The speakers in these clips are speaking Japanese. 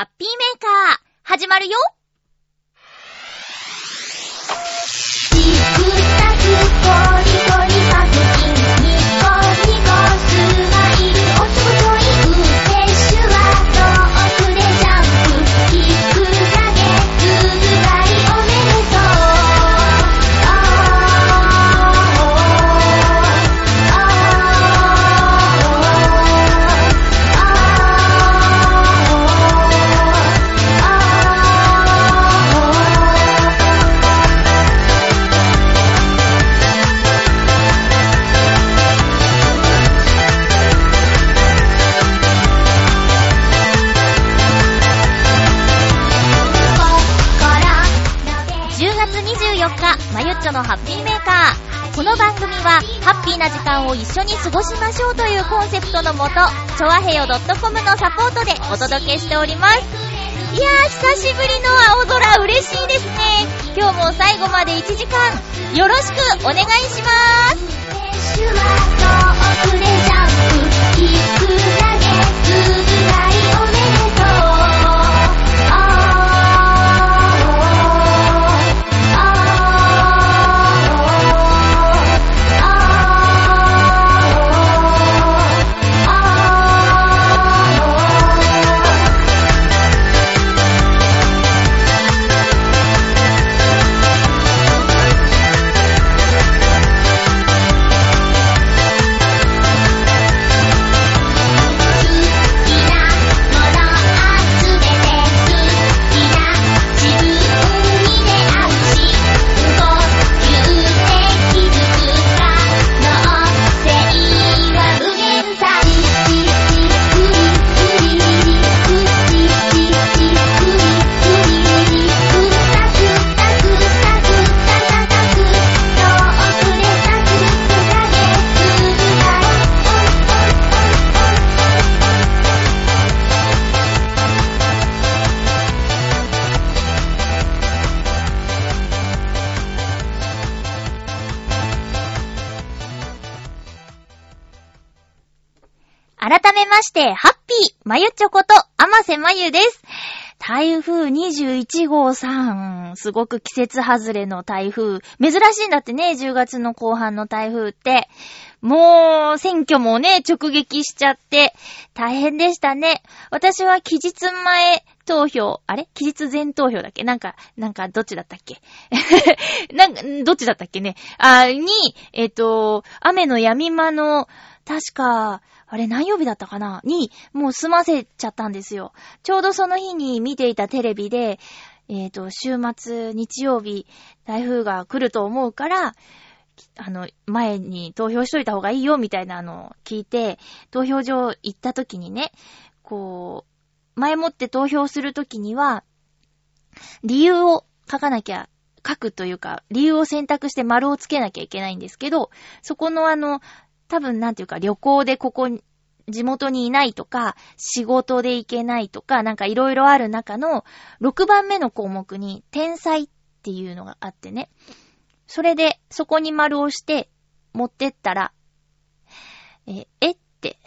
ハッピーメーカー、始まるよ。のハッピーメーカー。この番組は、ハッピーな時間を一緒に過ごしましょうというコンセプトのもと、ちょわへよ .com のサポートでお届けしております。いやー、久しぶりの青空嬉しいですね。今日も最後まで1時間、よろしくお願いします。して、ハッピー、まゆちょこと、あませまゆです。台風21号さん、すごく季節外れの台風。珍しいんだってね、10月の後半の台風って。もう、選挙もね、直撃しちゃって、大変でしたね。私は期日前投票、あれ？期日前投票だっけ？なんか、なんか、どっちだったっけ？なんか、どっちだったっけね？あ、に、えっ、と、雨の闇間の、確か、あれ何曜日だったかな？に、もう済ませちゃったんですよ。ちょうどその日に見ていたテレビで、えっ、と、週末、日曜日、台風が来ると思うから、あの、前に投票しといた方がいいよ、みたいなのを聞いて、投票所行った時にね、こう、前もって投票する時には、理由を書かなきゃ、書くというか、理由を選択して丸をつけなきゃいけないんですけど、そこのあの、多分なんていうか旅行でここに、地元にいないとか、仕事で行けないとか、なんかいろいろある中の6番目の項目に天才っていうのがあってね。それでそこに丸をして持ってったら、え、えって、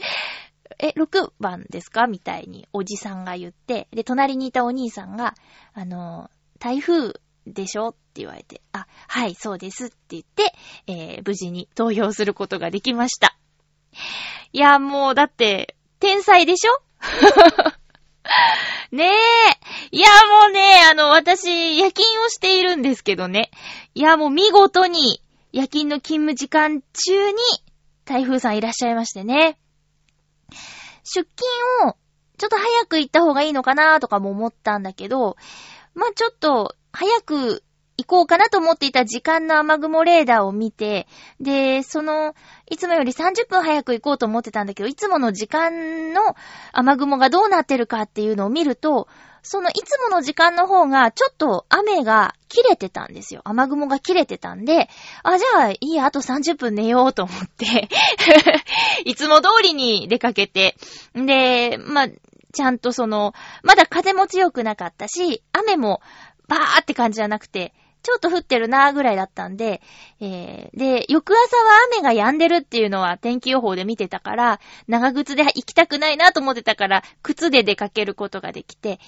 え、6番ですかみたいにおじさんが言って、で、隣にいたお兄さんが、あの、台風でしょって言われて、あ、はい、そうですって言って、えー無事に投票することができました。いや、もう、だって、天才でしょ？ねえ。いや、もうね、あの、私、夜勤をしているんですけどね。いや、もう見事に、夜勤の勤務時間中に、台風さんいらっしゃいましてね。出勤を、ちょっと早く行った方がいいのかなとかも思ったんだけど、まあ、ちょっと、早く行こうかなと思っていた時間の雨雲レーダーを見て、で、その、いつもより30分早く行こうと思ってたんだけど、いつもの時間の雨雲がどうなってるかっていうのを見ると、そのいつもの時間の方が、ちょっと雨が切れてたんですよ。雨雲が切れてたんで、あ、じゃあ、いいや、あと30分寝ようと思って、いつも通りに出かけて、で、ま、ちゃんとその、まだ風も強くなかったし、雨も、バーって感じじゃなくて、ちょっと降ってるなーぐらいだったんで、えー、で、翌朝は雨が止んでるっていうのは天気予報で見てたから、長靴で行きたくないなと思ってたから、靴で出かけることができて、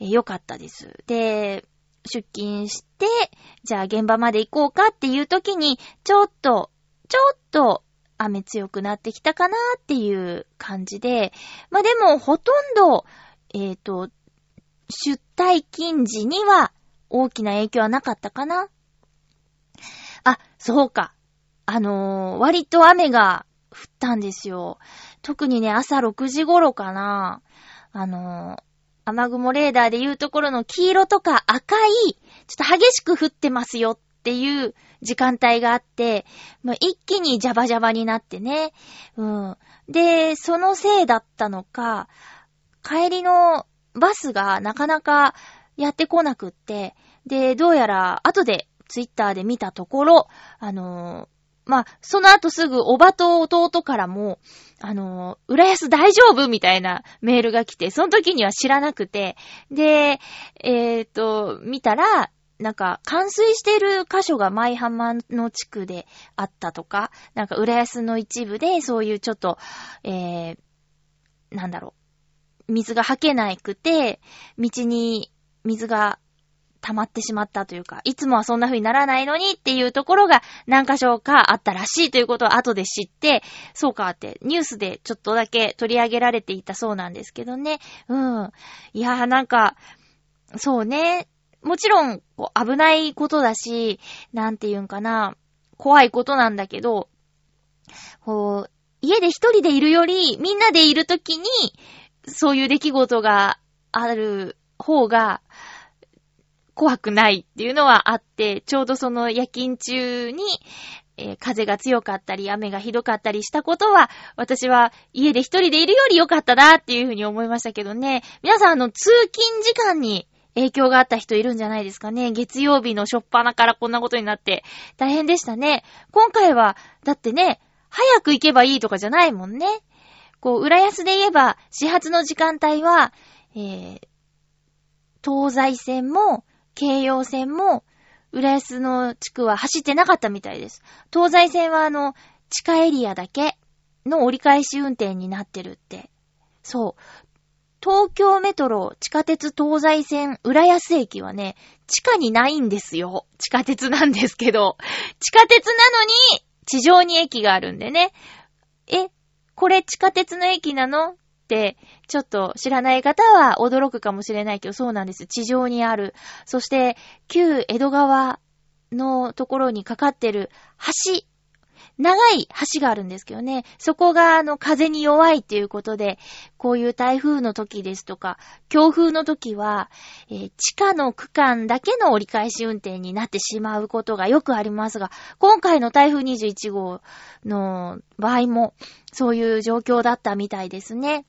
えーよかったです。で、出勤して、じゃあ現場まで行こうかっていう時に、ちょっと、ちょっと雨強くなってきたかなっていう感じで、まあでもほとんど、えっ、と、出退勤時には大きな影響はなかったかな？あ、そうか。あのー割と雨が降ったんですよ。特にね、朝6時頃かな。あのー雨雲レーダーで言うところの黄色とか赤い、ちょっと激しく降ってますよっていう時間帯があって、もう一気にジャバジャバになってね。うん。で、そのせいだったのか、帰りのバスがなかなかやってこなくって、で、どうやら後でツイッターで見たところ、あのーまあ、その後すぐおばと弟からも、あのー、浦安大丈夫？みたいなメールが来て、その時には知らなくて、で、えっ、と、見たら、なんか、冠水してる箇所が舞浜の地区であったとか、なんか、浦安の一部で、そういうちょっと、えー、なんだろう、水が吐けなくて、道に水が溜まってしまったというか、いつもはそんな風にならないのにっていうところが何箇所かあったらしいということを後で知って、そうかってニュースでちょっとだけ取り上げられていたそうなんですけどね。うん。いやーなんか、そうね。もちろん、危ないことだし、なんていうんかな、怖いことなんだけど、こう、家で一人でいるより、みんなでいるときに、そういう出来事がある方が、怖くないっていうのはあって、ちょうどその夜勤中に、えー風が強かったり、雨がひどかったりしたことは、私は家で一人でいるより良かったなっていうふうに思いましたけどね。皆さん、あの、通勤時間に影響があった人いるんじゃないですかね。月曜日の初っ端からこんなことになって、大変でしたね。今回は、だってね、早く行けばいいとかじゃないもんね。こう、浦安で言えば、始発の時間帯は、えー、東西線も、京葉線も、浦安の地区は走ってなかったみたいです。東西線はあの、地下エリアだけの折り返し運転になってるって。そう。東京メトロ地下鉄東西線浦安駅はね、地下にないんですよ。地下鉄なんですけど。地下鉄なのに、地上に駅があるんでね。え、これ地下鉄の駅なの？って、ちょっと知らない方は驚くかもしれないけど、そうなんです。地上にある。そして、旧江戸川のところにかかってる橋、長い橋があるんですけどね、そこがあの風に弱いっていうことで、こういう台風の時ですとか、強風の時は、えー地下の区間だけの折り返し運転になってしまうことがよくありますが、今回の台風21号の場合も、そういう状況だったみたいですね。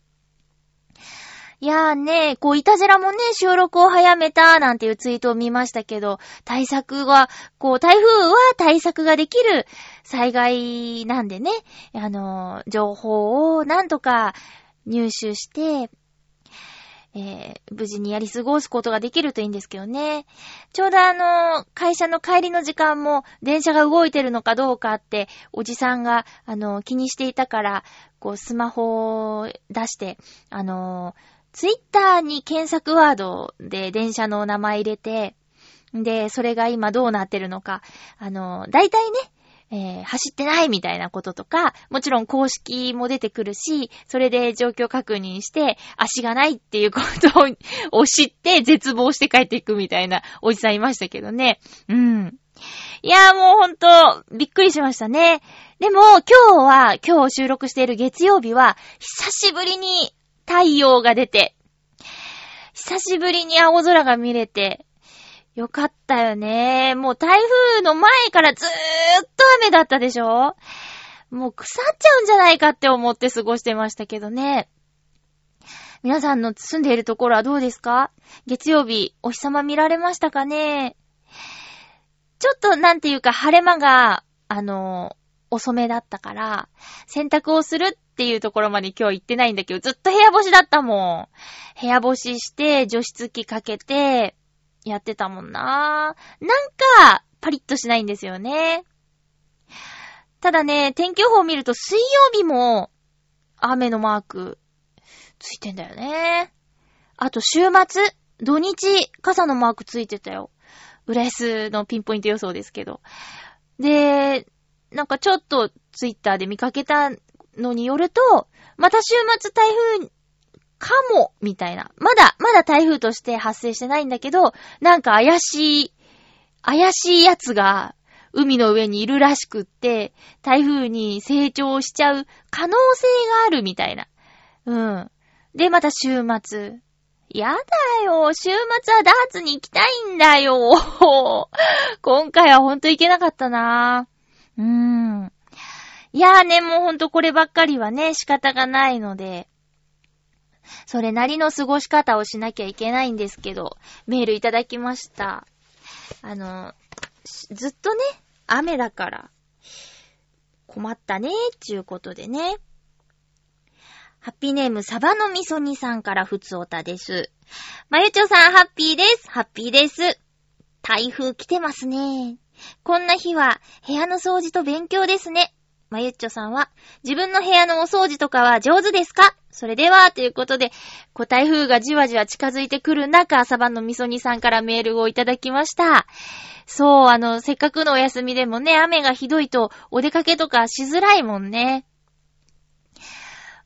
いやーね、こう、いたじらもね、収録を早めた、なんていうツイートを見ましたけど、対策が、こう、台風は対策ができる災害なんでね、あのー、情報をなんとか入手して、えー、無事にやり過ごすことができるといいんですけどね。ちょうどあのー、会社の帰りの時間も電車が動いてるのかどうかって、おじさんが、あのー、気にしていたから、こう、スマホを出して、あのー、ツイッターに検索ワードで電車の名前入れて、で、それが今どうなってるのか、あの、大体ね、えー走ってないみたいなこととか、もちろん公式も出てくるし、それで状況確認して、足がないっていうことを知って絶望して帰っていくみたいなおじさんいましたけどね。うん。いやーもうほんと、びっくりしましたね。でも、今日は、今日収録している月曜日は、久しぶりに太陽が出て、久しぶりに青空が見れて、よかったよね。もう台風の前からずーっと雨だったでしょ？もう腐っちゃうんじゃないかって思って過ごしてましたけどね。皆さんの住んでいるところはどうですか？月曜日、お日様見られましたかね？ちょっとなんていうか晴れ間が、あの、遅めだったから、洗濯をするっていうところまで今日行ってないんだけど、ずっと部屋干しだったもん。部屋干しして、除湿機かけて、やってたもんな。なんか、パリッとしないんですよね。ただね、天気予報を見ると水曜日も雨のマークついてんだよね。あと週末、土日、傘のマークついてたよ。浦安のピンポイント予想ですけど。で、なんかちょっとツイッターで見かけたのによると、また週末台風かも、みたいな。まだ、まだ台風として発生してないんだけど、なんか怪しい、怪しいやつが海の上にいるらしくって、台風に成長しちゃう可能性があるみたいな。うん。で、また週末。やだよ。週末はダーツに行きたいんだよ。今回はほんと行けなかったなうーん。いやーね、もうほんとこればっかりはね、仕方がないので、それなりの過ごし方をしなきゃいけないんですけど、メールいただきました。あの、ずっとね、雨だから、困ったね、ちゅうことでね。ハッピーネーム、サバのみそ煮さんからふつおたです。まゆちょさん、ハッピーです。ハッピーです。台風来てますね。こんな日は、部屋の掃除と勉強ですね。まゆっちょさんは、自分の部屋のお掃除とかは上手ですか？それでは、ということで、こう台風がじわじわ近づいてくる中、サバのみそ煮さんからメールをいただきました。そう、あの、せっかくのお休みでもね、雨がひどいとお出かけとかしづらいもんね。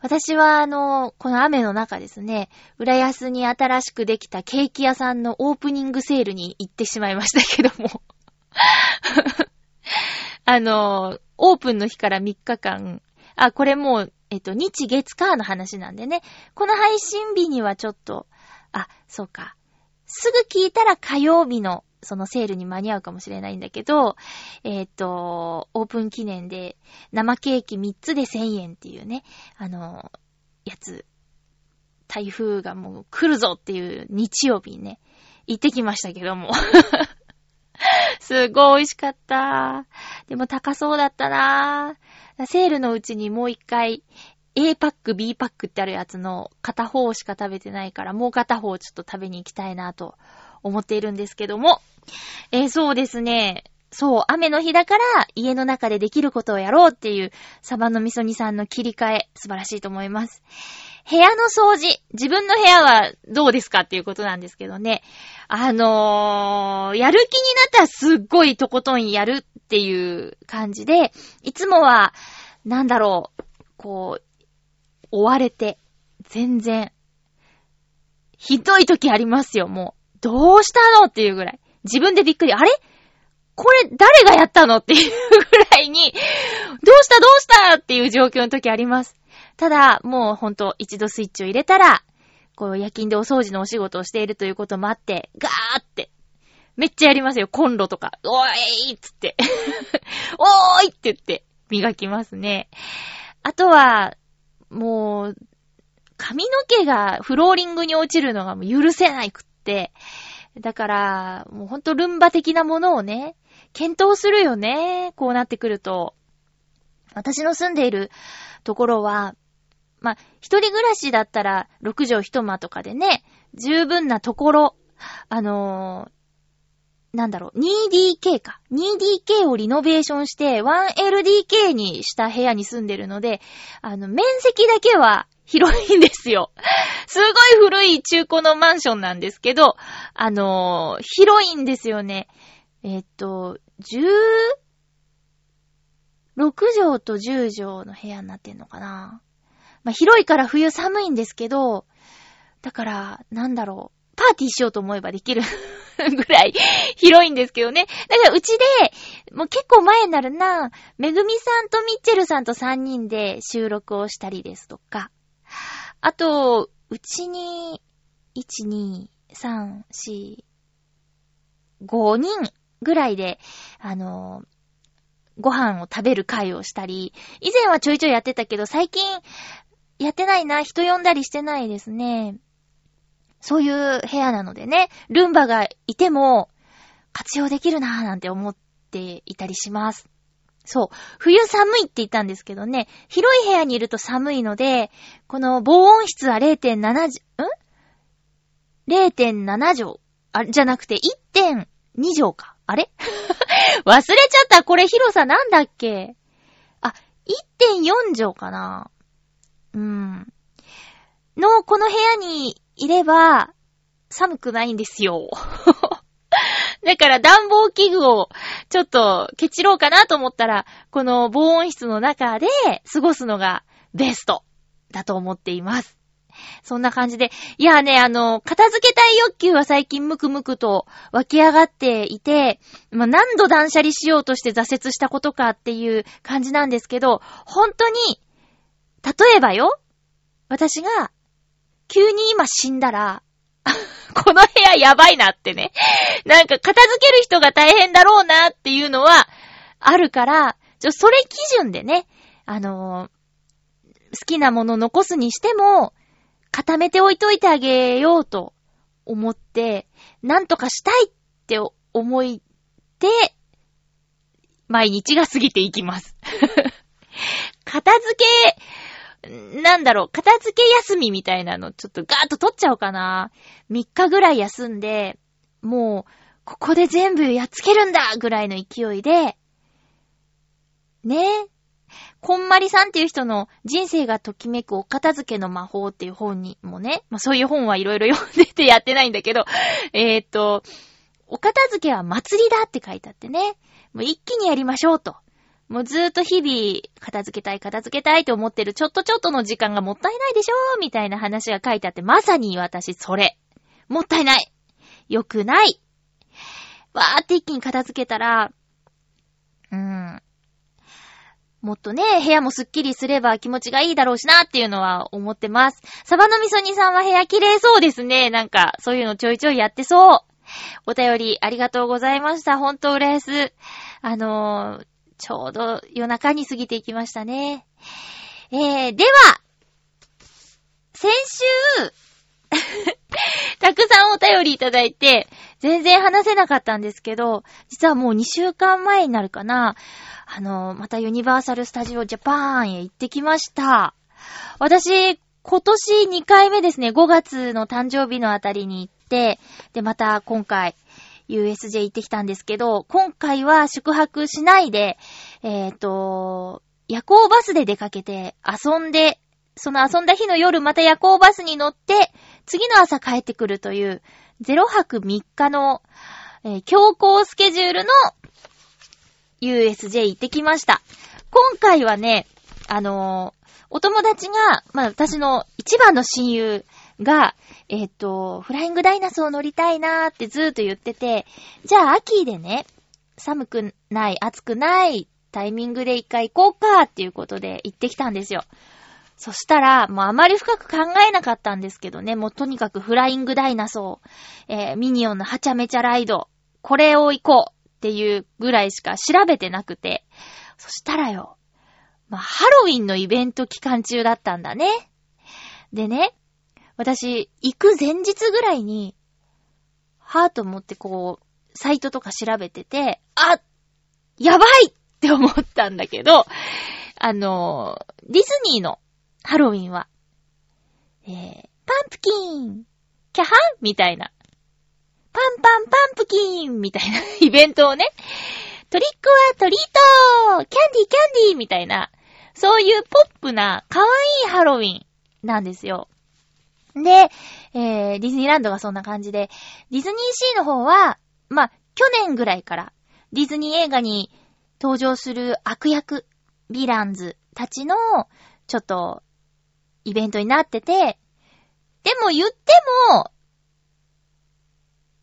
私は、あの、この雨の中ですね、浦安に新しくできたケーキ屋さんのオープニングセールに行ってしまいましたけども。あの、オープンの日から3日間、あ、これもう、えっと、日月火の話なんでね、この配信日にはちょっと、あ、そうか。すぐ聞いたら火曜日のそのセールに間に合うかもしれないんだけど、えっ、と、オープン記念で生ケーキ3つで1000円っていうね、あの、やつ、台風がもう来るぞっていう日曜日にね、行ってきましたけども。すごい美味しかった。でも高そうだったなセールのうちにもう一回 A パック、B パックってあるやつの片方しか食べてないから、もう片方ちょっと食べに行きたいなと思っているんですけども。えー、そうですね。そう、雨の日だから家の中でできることをやろうっていうサバの味噌煮さんの切り替え、素晴らしいと思います。部屋の掃除、自分の部屋はどうですかっていうことなんですけどね。あのー、やる気になったらすっごいとことんやるっていう感じで、いつもは、なんだろう、こう、追われて、全然、ひどい時ありますよ、もう。どうしたのっていうぐらい。自分でびっくり。あれ？これ誰がやったのっていうぐらいに、どうしたどうしたっていう状況の時あります。ただ、もうほんと一度スイッチを入れたら、こう夜勤でお掃除のお仕事をしているということもあって、ガーって、めっちゃやりますよ。コンロとか。おーいっつって。おーいって言って磨きますね。あとは、もう、髪の毛がフローリングに落ちるのが許せないくって、だから、もうほんとルンバ的なものをね、検討するよね。こうなってくると。私の住んでいるところは、まあ、一人暮らしだったら6畳一間とかでね、十分なところ、あのー、なんだろう、2DK か。2DK をリノベーションして 1LDK にした部屋に住んでるので、あの、面積だけは広いんですよ。すごい古い中古のマンションなんですけど、あのー、広いんですよね。えっと、16畳と10畳の部屋になってんのかな。まあ、広いから冬寒いんですけど、だから、なんだろう。パーティーしようと思えばできる ぐらい 広いんですけどね。だからうちで、もう結構前になるな、めぐみさんとミッチェルさんと3人で収録をしたりですとか、あと、うちに、1、2、3、4、5人ぐらいで、あの、ご飯を食べる会をしたり、以前はちょいちょいやってたけど、最近、やってないな、人呼んだりしてないですね。そういう部屋なのでね、ルンバがいても活用できるなぁなんて思っていたりします。そう。冬寒いって言ったんですけどね、広い部屋にいると寒いので、この防音室は0.7、ん ?0.7 畳。あ、じゃなくて1.2畳か。あれ？忘れちゃった。これ広さなんだっけ？あ、1.4畳かな。うん。の、この部屋にいれば、寒くないんですよ。だから暖房器具をちょっとケチろうかなと思ったら、この防音室の中で過ごすのがベストだと思っています。そんな感じで。いやね、あの、片付けたい欲求は最近ムクムクと湧き上がっていて、まあ、何度断捨離しようとして挫折したことかっていう感じなんですけど、本当に、例えばよ、私が、急に今死んだら、この部屋やばいなってね。なんか片付ける人が大変だろうなっていうのはあるから、ちょ、それ基準でね、あのー、好きなもの残すにしても、固めておいといてあげようと思って、なんとかしたいって思いて、毎日が過ぎていきます。片付け、なんだろう、片付け休みみたいなの、ちょっとガーッと取っちゃおうかな。3日ぐらい休んで、もう、ここで全部やっつけるんだぐらいの勢いで、ねえ。こんまりさんっていう人の人生がときめくお片付けの魔法っていう本にもね、まあそういう本はいろいろ読んでてやってないんだけど、えー、と、お片付けは祭りだって書いてあってね、もう一気にやりましょうと。もうずーっと日々、片付けたい、片付けたいって思ってるちょっとちょっとの時間がもったいないでしょみたいな話が書いてあって、まさに私、それ。もったいないよくないわーって一気に片付けたら、うーん。もっとね、部屋もスッキリすれば気持ちがいいだろうしなっていうのは思ってます。サバのみそ煮さんは部屋綺麗そうですね。なんか、そういうのちょいちょいやってそう。お便りありがとうございました。ほんと嬉しす。あのー、ちょうど夜中に過ぎていきましたね。えー、では、先週 たくさんお便りいただいて、全然話せなかったんですけど、実はもう2週間前になるかな。あの、またユニバーサルスタジオジャパンへ行ってきました。私、今年2回目ですね、5月の誕生日のあたりに行って、で、また今回、USJ 行ってきたんですけど、今回は宿泊しないで、えっ、ー、と、夜行バスで出かけて遊んで、その遊んだ日の夜また夜行バスに乗って、次の朝帰ってくるという、0泊3日の、えー、強行スケジュールの USJ 行ってきました。今回はね、あのー、お友達が、まあ私の一番の親友が、えっ、ー、と、フライングダイナソー乗りたいなーってずーっと言ってて、じゃあ秋でね、寒くない、暑くないタイミングで一回行こうかっていうことで行ってきたんですよ。そしたら、もうあまり深く考えなかったんですけどね、もうとにかくフライングダイナソー、えー、ミニオンのはちゃめちゃライド、これを行こうっていうぐらいしか調べてなくて、そしたらよ、まあ、ハロウィンのイベント期間中だったんだね。でね、私、行く前日ぐらいに、はぁと思ってこう、サイトとか調べてて、あやばいって思ったんだけど、あの、ディズニーのハロウィンは、えー、パンプキンキャハンみたいな。パンパンパンプキンみたいな イベントをね、トリックはトリートキャンディーキャンディーみたいな、そういうポップな可愛いハロウィンなんですよ。で、えー、ディズニーランドがそんな感じで、ディズニーシーの方は、まあ、去年ぐらいから、ディズニー映画に登場する悪役、ヴィランズたちの、ちょっと、イベントになってて、でも言っても、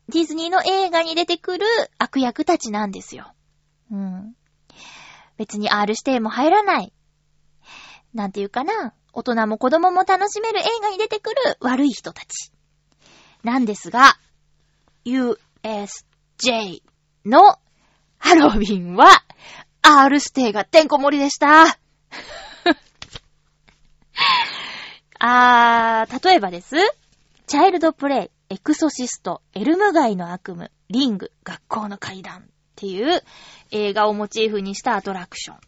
ディズニーの映画に出てくる悪役たちなんですよ。うん。別に R 指定も入らない。なんていうかな。大人も子供も楽しめる映画に出てくる悪い人たち。なんですが、USJ のハロウィンは R 指定がてんこ盛りでした。あー、例えばです。チャイルドプレイ、エクソシスト、エルム街の悪夢、リング、学校の階段っていう映画をモチーフにしたアトラクション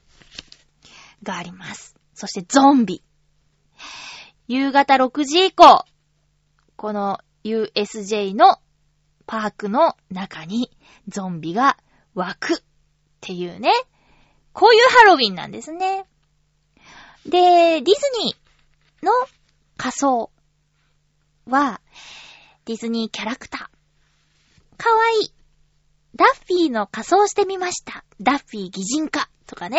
があります。そしてゾンビ。夕方6時以降、この USJ のパークの中にゾンビが湧くっていうね。こういうハロウィンなんですね。で、ディズニーの仮装は、ディズニーキャラクター。かわいい。ダッフィーの仮装してみました。ダッフィー擬人化とかね。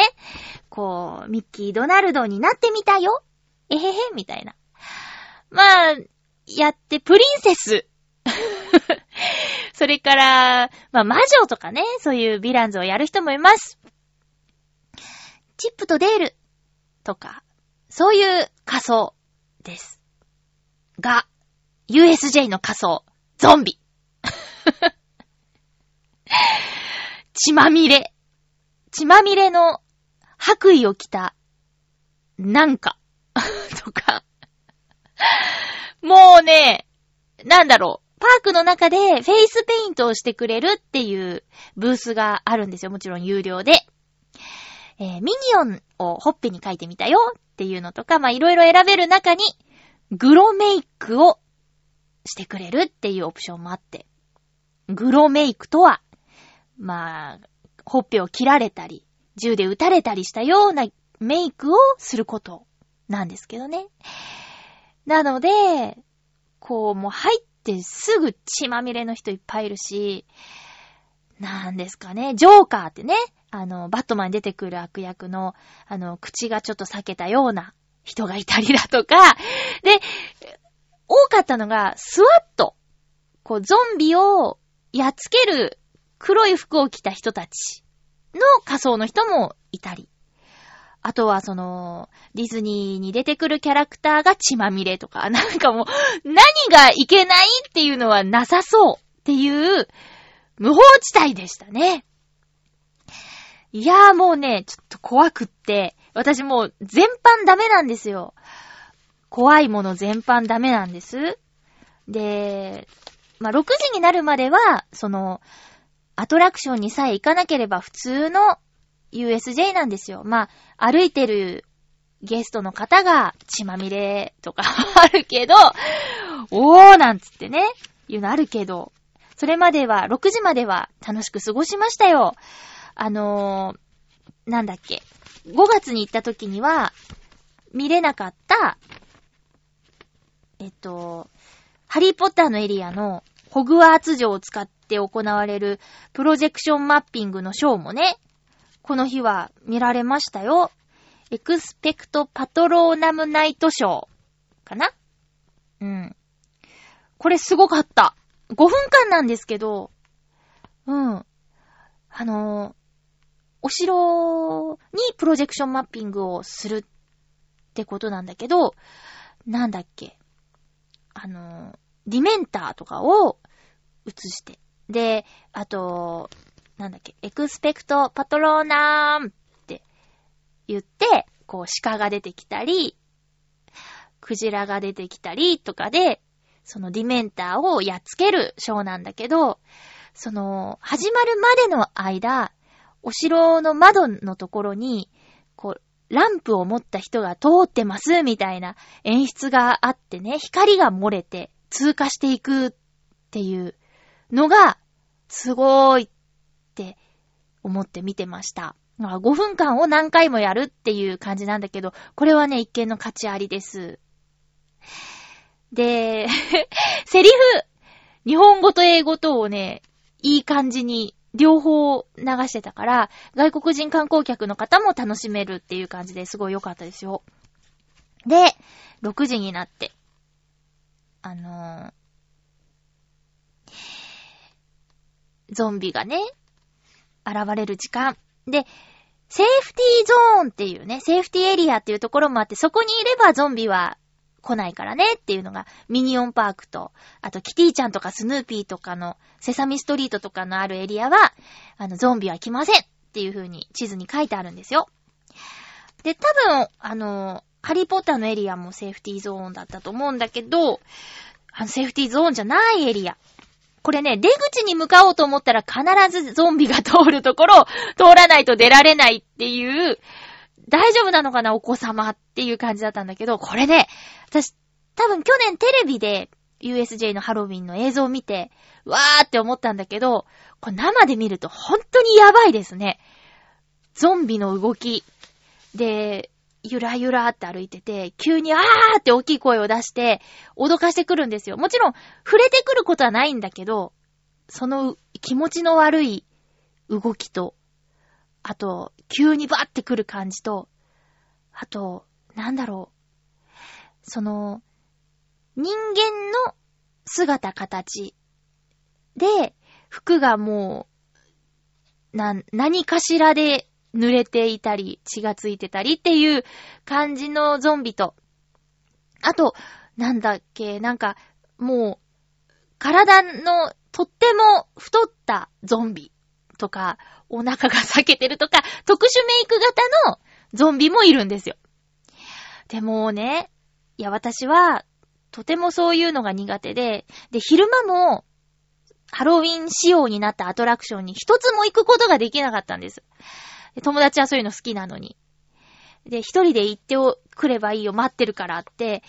こう、ミッキー・ドナルドになってみたよ。えへへ、みたいな。まあ、やって、プリンセス。それから、まあ、魔女とかね、そういうヴィランズをやる人もいます。チップとデールとか、そういう仮装です。が、USJ の仮装、ゾンビ。血まみれ。血まみれの白衣を着た、なんか、とか。もうね、なんだろう。パークの中でフェイスペイントをしてくれるっていうブースがあるんですよ。もちろん有料で。えーミニオンをほっぺに書いてみたよっていうのとか、ま、いろいろ選べる中に、グロメイクをしてくれるっていうオプションもあって。グロメイクとは、まあ、ほっぺを切られたり、銃で撃たれたりしたようなメイクをすることなんですけどね。なので、こう、もう入ってすぐ血まみれの人いっぱいいるし、なんですかね、ジョーカーってね、あの、バットマンに出てくる悪役の、あの、口がちょっと裂けたような人がいたりだとか、で、多かったのが、スワット。こう、ゾンビをやっつける黒い服を着た人たちの仮装の人もいたり。あとはその、ディズニーに出てくるキャラクターが血まみれとか、なんかもう、何がいけないっていうのはなさそうっていう、無法地帯でしたね。いやーもうね、ちょっと怖くって、私もう全般ダメなんですよ。怖いもの全般ダメなんです。で、まあ、6時になるまでは、その、アトラクションにさえ行かなければ普通の USJ なんですよ。まあ、歩いてるゲストの方が血まみれとか あるけど、おーなんつってね、いうのあるけど、それまでは、6時までは楽しく過ごしましたよ。あのー、なんだっけ。5月に行った時には、見れなかった、えっと、ハリーポッターのエリアのホグワーツ城を使って行われるプロジェクションマッピングのショーもね、この日は見られましたよ。エクスペクトパトローナムナイトショーかな？うん。これすごかった。5分間なんですけど、うん。あのーお城にプロジェクションマッピングをするってことなんだけど、なんだっけ？あのーディメンターとかを映して。で、あと、なんだっけ、エクスペクトパトローナームって言って、こう鹿が出てきたり、クジラが出てきたりとかで、そのディメンターをやっつけるショーなんだけど、その、始まるまでの間、お城の窓のところに、こう、ランプを持った人が通ってます、みたいな演出があってね、光が漏れて通過していくっていうのが、すごーい思って見てました。5分間を何回もやるっていう感じなんだけど、これはね、一見の価値ありです。で、セリフ、日本語と英語とをね、いい感じに両方流してたから、外国人観光客の方も楽しめるっていう感じですごい良かったですよ。で、6時になって、あのーゾンビがね、現れる時間。で、セーフティーゾーンっていうね、セーフティーエリアっていうところもあって、そこにいればゾンビは来ないからねっていうのが、ミニオンパークと、あとキティちゃんとかスヌーピーとかの、セサミストリートとかのあるエリアは、あの、ゾンビは来ませんっていう風に地図に書いてあるんですよ。で、多分、あの、ハリーポッターのエリアもセーフティーゾーンだったと思うんだけど、あの、セーフティーゾーンじゃないエリア。これね、出口に向かおうと思ったら必ずゾンビが通るところを通らないと出られないっていう、大丈夫なのかなお子様っていう感じだったんだけど、これね、私、多分去年テレビで USJ のハロウィンの映像を見て、わーって思ったんだけど、これ生で見ると本当にやばいですね。ゾンビの動き。で、ゆらゆらって歩いてて、急にあーって大きい声を出して、脅かしてくるんですよ。もちろん、触れてくることはないんだけど、その気持ちの悪い動きと、あと、急にバーってくる感じと、あと、なんだろう。その、人間の姿形で、服がもう、な、何かしらで濡れていたり、血がついてたりっていう感じのゾンビと、あと、なんだっけ、なんか、もう、体のとっても太ったゾンビとか、お腹が裂けてるとか、特殊メイク型のゾンビもいるんですよ。でもね、いや、私は、とてもそういうのが苦手で、で、昼間も、ハロウィン仕様になったアトラクションに一つも行くことができなかったんです。友達はそういうの好きなのに。で、一人で行ってくればいいよ、待ってるからって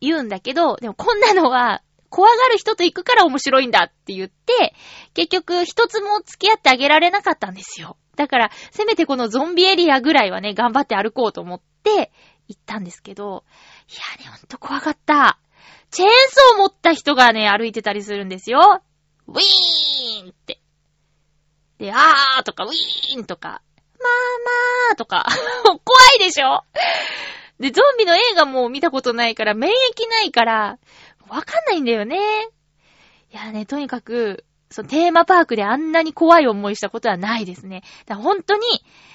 言うんだけど、でもこんなのは怖がる人と行くから面白いんだって言って、結局一つも付き合ってあげられなかったんですよ。だから、せめてこのゾンビエリアぐらいはね、頑張って歩こうと思って行ったんですけど、いやね、ほんと怖かった。チェーンソー持った人がね、歩いてたりするんですよ。ウィーンって。で、あーとか、ウィーンとか、まあまーとか、怖いでしょ？で、ゾンビの映画も見たことないから、免疫ないから、わかんないんだよね。いやね、とにかく、そのテーマパークであんなに怖い思いしたことはないですね。だから本当に、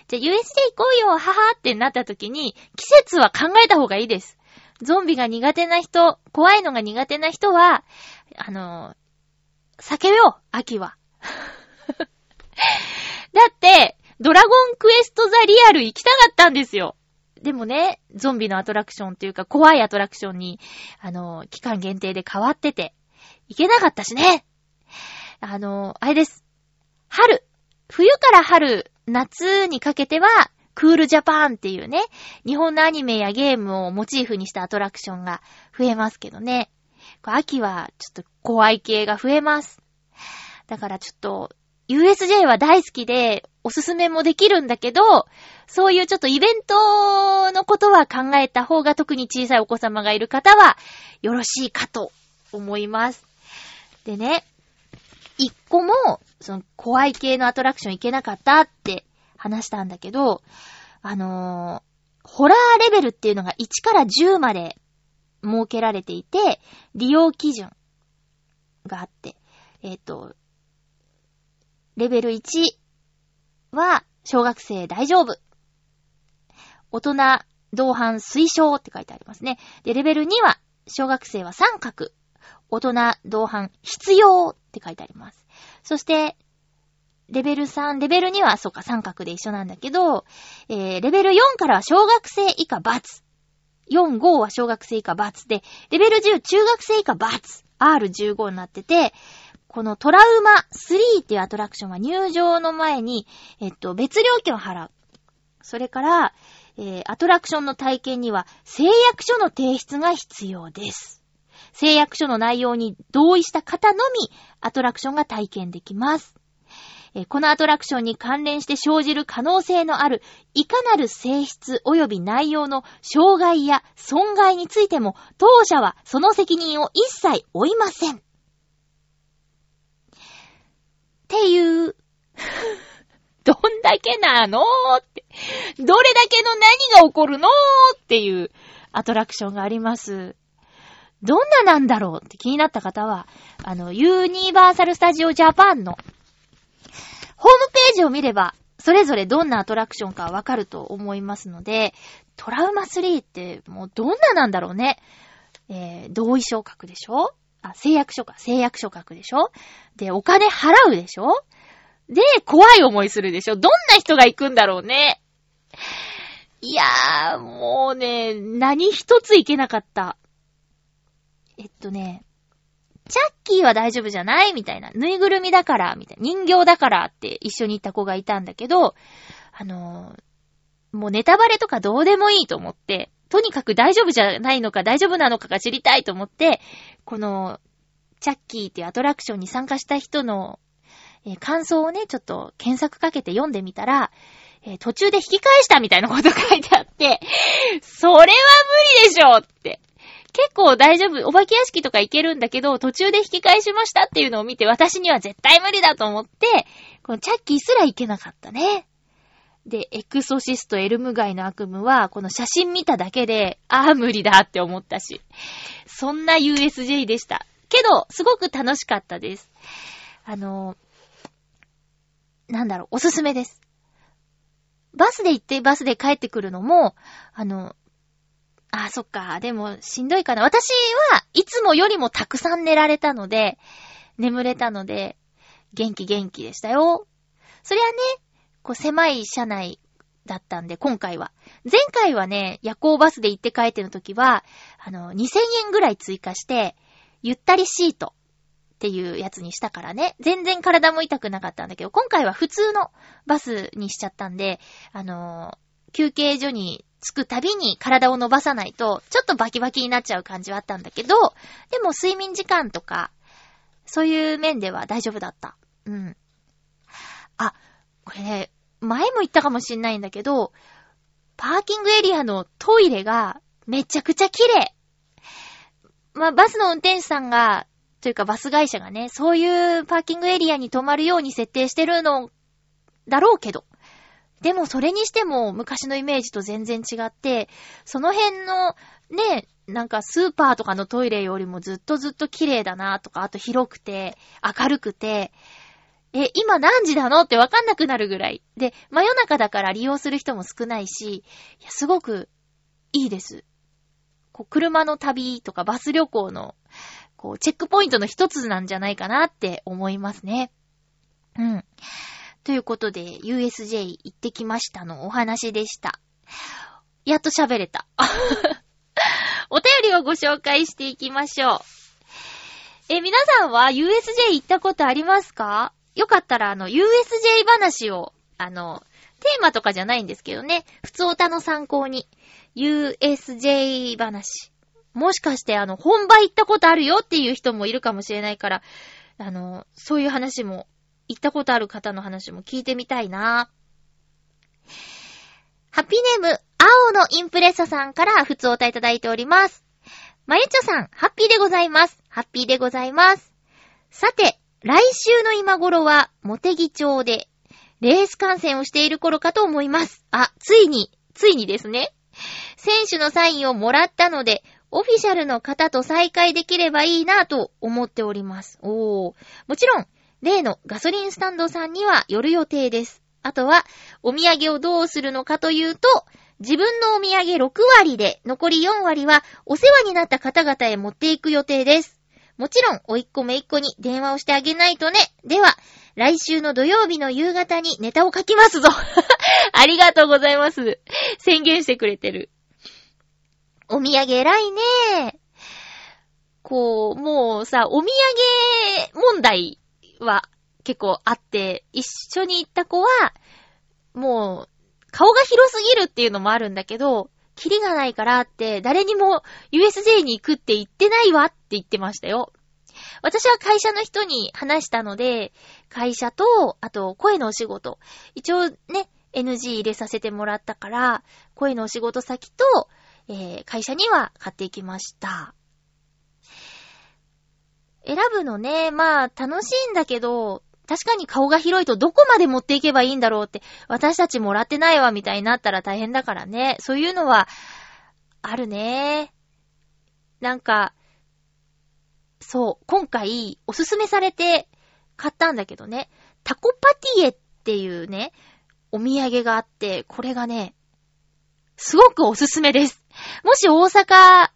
じゃあ USJ 行こうよ、ははってなった時に、季節は考えた方がいいです。ゾンビが苦手な人、怖いのが苦手な人は、あの、避けよう、秋は。だって、ドラゴンクエストザリアル行きたかったんですよ。でもね、ゾンビのアトラクションっていうか怖いアトラクションに、あの、期間限定で変わってて、行けなかったしね。あの、あれです。春。冬から春、夏にかけては、クールジャパンっていうね、日本のアニメやゲームをモチーフにしたアトラクションが増えますけどね。秋はちょっと怖い系が増えます。だからちょっと、USJ は大好きで、おすすめもできるんだけど、そういうちょっとイベントのことは考えた方が特に小さいお子様がいる方はよろしいかと思います。でね、一個も、その怖い系のアトラクション行けなかったって話したんだけど、あのー、ホラーレベルっていうのが1から10まで設けられていて、利用基準があって、えっ、ー、と、レベル1は、小学生大丈夫。大人同伴推奨って書いてありますね。で、レベル2は、小学生は三角。大人同伴必要って書いてあります。そして、レベル3、レベル2は、そうか、三角で一緒なんだけど、えー、レベル4からは小学生以下×。4、5は小学生以下×で、レベル10中学生以下×。R15 になってて、このトラウマ3っていうアトラクションは入場の前に、えっと、別料金を払う。それから、えー、アトラクションの体験には誓約書の提出が必要です。誓約書の内容に同意した方のみ、アトラクションが体験できます。えー、このアトラクションに関連して生じる可能性のある、いかなる性質及び内容の障害や損害についても、当社はその責任を一切負いません。っていう、どんだけなのって、どれだけの何が起こるのっていうアトラクションがあります。どんななんだろうって気になった方は、あの、ユニバーサルスタジオジャパンのホームページを見れば、それぞれどんなアトラクションかわかると思いますので、トラウマ3ってもうどんななんだろうね。えー、同意書を書くでしょ？あ、誓約書か。誓約書書くでしょ？で、お金払うでしょ？で、怖い思いするでしょ？どんな人が行くんだろうね？いやー、もうね、何一つ行けなかった。えっとね、チャッキーは大丈夫じゃないみたいな。ぬいぐるみだから、みたいな。人形だからって一緒に行った子がいたんだけど、あのー、もうネタバレとかどうでもいいと思って、とにかく大丈夫じゃないのか大丈夫なのかが知りたいと思って、この、チャッキーっていうアトラクションに参加した人の、えー感想をね、ちょっと検索かけて読んでみたら、えー途中で引き返したみたいなこと書いてあって、それは無理でしょって。結構大丈夫、お化け屋敷とか行けるんだけど、途中で引き返しましたっていうのを見て、私には絶対無理だと思って、このチャッキーすら行けなかったね。で、エクソシストエルム街の悪夢は、この写真見ただけで、ああ、無理だって思ったし。そんな USJ でした。けど、すごく楽しかったです。あの、なんだろう、おすすめです。バスで行ってバスで帰ってくるのも、あの、あ、そっか、でもしんどいかな。私はいつもよりもたくさん寝られたので、眠れたので、元気元気でしたよ。そりゃね、こう狭い車内だったんで、今回は。前回はね、夜行バスで行って帰っての時は、あの、2000円ぐらい追加して、ゆったりシートっていうやつにしたからね、全然体も痛くなかったんだけど、今回は普通のバスにしちゃったんで、あの休憩所に着くたびに体を伸ばさないと、ちょっとバキバキになっちゃう感じはあったんだけど、でも睡眠時間とか、そういう面では大丈夫だった。うん。あ、これね、前も言ったかもしんないんだけど、パーキングエリアのトイレがめちゃくちゃ綺麗。まあ、バスの運転手さんが、というかバス会社がね、そういうパーキングエリアに止まるように設定してるのだろうけど。でもそれにしても昔のイメージと全然違って、その辺のね、なんかスーパーとかのトイレよりもずっとずっと綺麗だなとか、あと広くて、明るくて、え、今何時なの？ってわかんなくなるぐらい。で、真夜中だから利用する人も少ないし、いや、すごくいいです。こう、車の旅とかバス旅行の、こう、チェックポイントの一つなんじゃないかなって思いますね。うん。ということで、USJ 行ってきましたのお話でした。やっと喋れた。お便りをご紹介していきましょう。え、皆さんは USJ 行ったことありますか？よかったら、あの、USJ 話を、あの、テーマとかじゃないんですけどね、普通歌の参考に、USJ 話。もしかして、あの、本場行ったことあるよっていう人もいるかもしれないから、あの、そういう話も、行ったことある方の話も聞いてみたいな。ハッピーネーム、青のインプレッサさんから普通お歌いただいております。まゆちょさん、ハッピーでございます。ハッピーでございます。さて、来週の今頃は、モテギ町で、レース観戦をしている頃かと思います。あ、ついに、ついにですね。選手のサインをもらったので、オフィシャルの方と再会できればいいなぁと思っております。おー。もちろん、例のガソリンスタンドさんには寄る予定です。あとは、お土産をどうするのかというと、自分のお土産6割で、残り4割はお世話になった方々へ持っていく予定です。もちろん、おいっ子めいっ子に電話をしてあげないとね。では、来週の土曜日の夕方にネタを書きますぞ。ありがとうございます。宣言してくれてる。お土産偉いね。こう、もうさ、お土産問題は結構あって、一緒に行った子は、もう、顔が広すぎるっていうのもあるんだけど、キリがないからって、誰にも USJ に行くって言ってないわって言ってましたよ。私は会社の人に話したので、会社と、あと声のお仕事。一応ね、NG 入れさせてもらったから、声のお仕事先と、えー会社には買っていきました。選ぶのね、まあ楽しいんだけど、確かに顔が広いとどこまで持っていけばいいんだろうって、私たちもらってないわみたいになったら大変だからね。そういうのは、あるね。なんか、そう、今回、おすすめされて買ったんだけどね、タコパティエっていうね、お土産があって、これがね、すごくおすすめです。もし大阪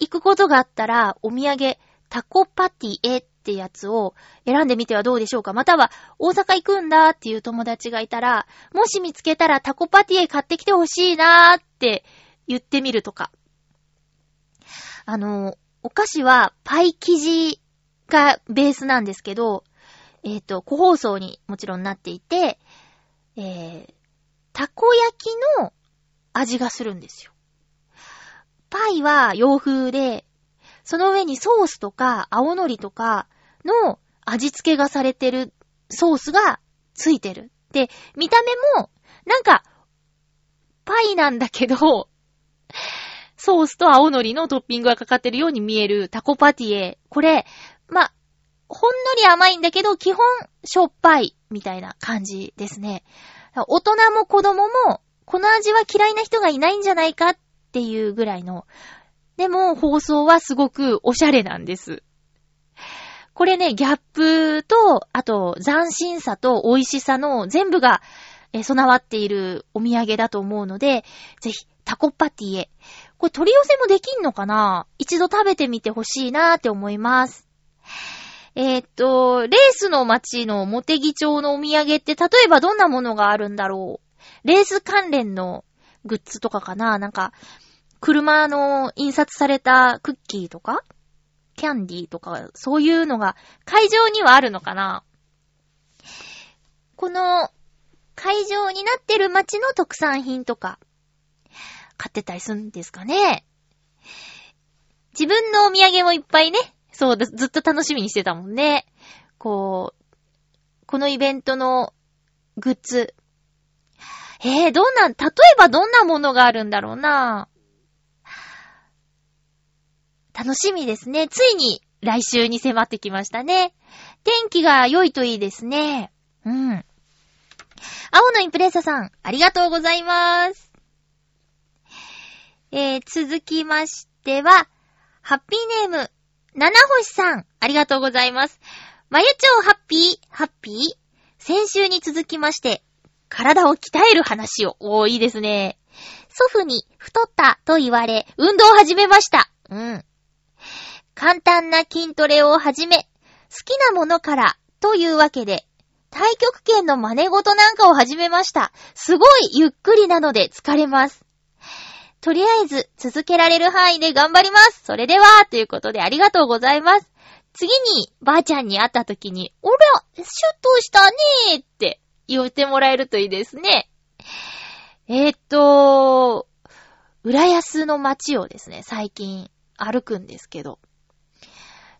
行くことがあったら、お土産、タコパティエっってやつを選んでみてはどうでしょうかまたは、大阪行くんだっていう友達がいたら、もし見つけたらタコパティエ買ってきてほしいなーって言ってみるとか。あの、お菓子はパイ生地がベースなんですけど、えっ、と、個包装にもちろんなっていて、えー、たこ焼きの味がするんですよ。パイは洋風で、その上にソースとか青のりとかの味付けがされてるソースがついてる。で、見た目も、なんか、パイなんだけど、ソースと青のりのトッピングがかかってるように見えるタコパティエ。これ、ま、ほんのり甘いんだけど、基本、しょっぱい、みたいな感じですね。大人も子供も、この味は嫌いな人がいないんじゃないかっていうぐらいの。でも、放送はすごくおしゃれなんです。これね、ギャップと、あと、斬新さと美味しさの全部が、え備わっているお土産だと思うので、ぜひ、タコパティエ。これ取り寄せもできんのかな？一度食べてみてほしいなーって思います。えー、っと、レースの街のモテギ町のお土産って例えばどんなものがあるんだろう？レース関連のグッズとかかな？なんか、車の印刷されたクッキーとか？キャンディーとか、そういうのが会場にはあるのかな？この会場になってる街の特産品とか、買ってたりするんですかね？自分のお土産もいっぱいね、そうだずっと楽しみにしてたもんね。こう、このイベントのグッズ。えー、どんな、例えばどんなものがあるんだろうな？楽しみですね。ついに来週に迫ってきましたね。天気が良いといいですね。うん。青のインプレッサさん、ありがとうございます。えー、続きましては、ハッピーネーム、七星さん、ありがとうございます。まゆちょうハッピー、ハッピー？先週に続きまして、体を鍛える話を、おー、いいですね。祖父に太ったと言われ、運動を始めました。うん。簡単な筋トレを始め、好きなものからというわけで、太極拳の真似事なんかを始めました。すごいゆっくりなので疲れます。とりあえず、続けられる範囲で頑張ります。それでは、ということでありがとうございます。次に、ばあちゃんに会った時に、おら、シュッとしたねーって言ってもらえるといいですね。えー、っと、浦安の街をですね、最近歩くんですけど、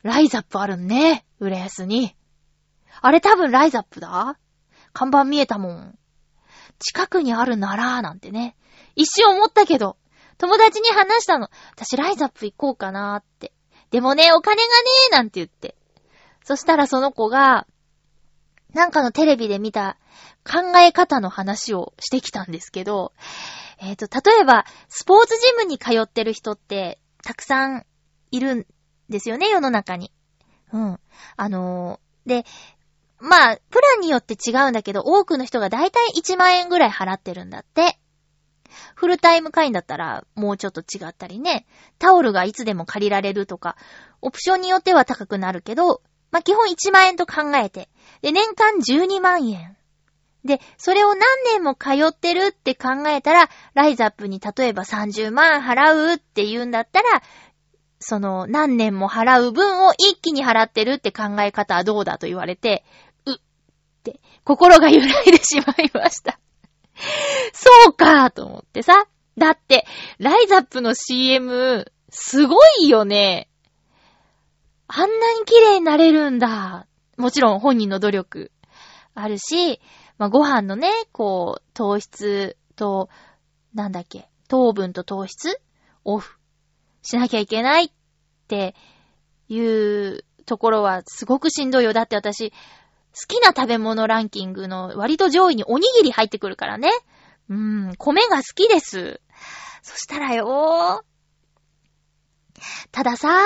ライザップあるんね、浦安に。あれ多分ライザップだ看板見えたもん。近くにあるならなんてね。一瞬思ったけど、友達に話したの。私ライザップ行こうかなーって。でもね、お金がねーなんて言って。そしたらその子が、なんかのテレビで見た考え方の話をしてきたんですけど、えっ、ー、と、例えば、スポーツジムに通ってる人って、たくさんいるですよね、世の中に。うん。あのー、で、まあ、プランによって違うんだけど、多くの人がだいたい1万円ぐらい払ってるんだって。フルタイム会員だったらもうちょっと違ったりね。タオルがいつでも借りられるとか、オプションによっては高くなるけど、まあ、基本1万円と考えて。で、年間12万円。で、それを何年も通ってるって考えたら、ライザップに例えば30万払うって言うんだったら、その何年も払う分を一気に払ってるって考え方はどうだと言われて、うって心が揺らいでしまいました。そうかと思ってさ。だって、ライザップの CM、すごいよね。あんなに綺麗になれるんだ。もちろん本人の努力あるし、まあ、ご飯のね、こう、糖質と、なんだっけ、糖分と糖質オフしなきゃいけないっていうところはすごくしんどいよ。だって私、好きな食べ物ランキングの割と上位におにぎり入ってくるからね。うーん、米が好きです。そしたらよーたださ、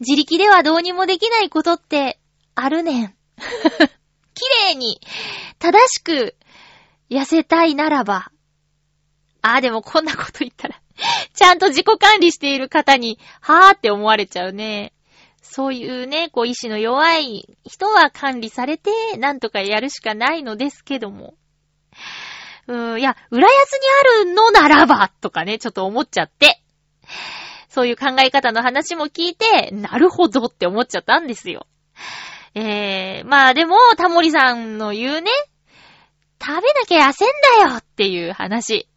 自力ではどうにもできないことってあるねん。綺麗に、正しく痩せたいならば。ああ、でもこんなこと言ったら ちゃんと自己管理している方に、はぁって思われちゃうね。そういうね、こう意志の弱い人は管理されて、なんとかやるしかないのですけども。うーん、いや、浦安にあるのならば、とかね、ちょっと思っちゃって。そういう考え方の話も聞いて、なるほどって思っちゃったんですよ。えー、まあでも、タモリさんの言うね、食べなきゃ痩せんだよっていう話。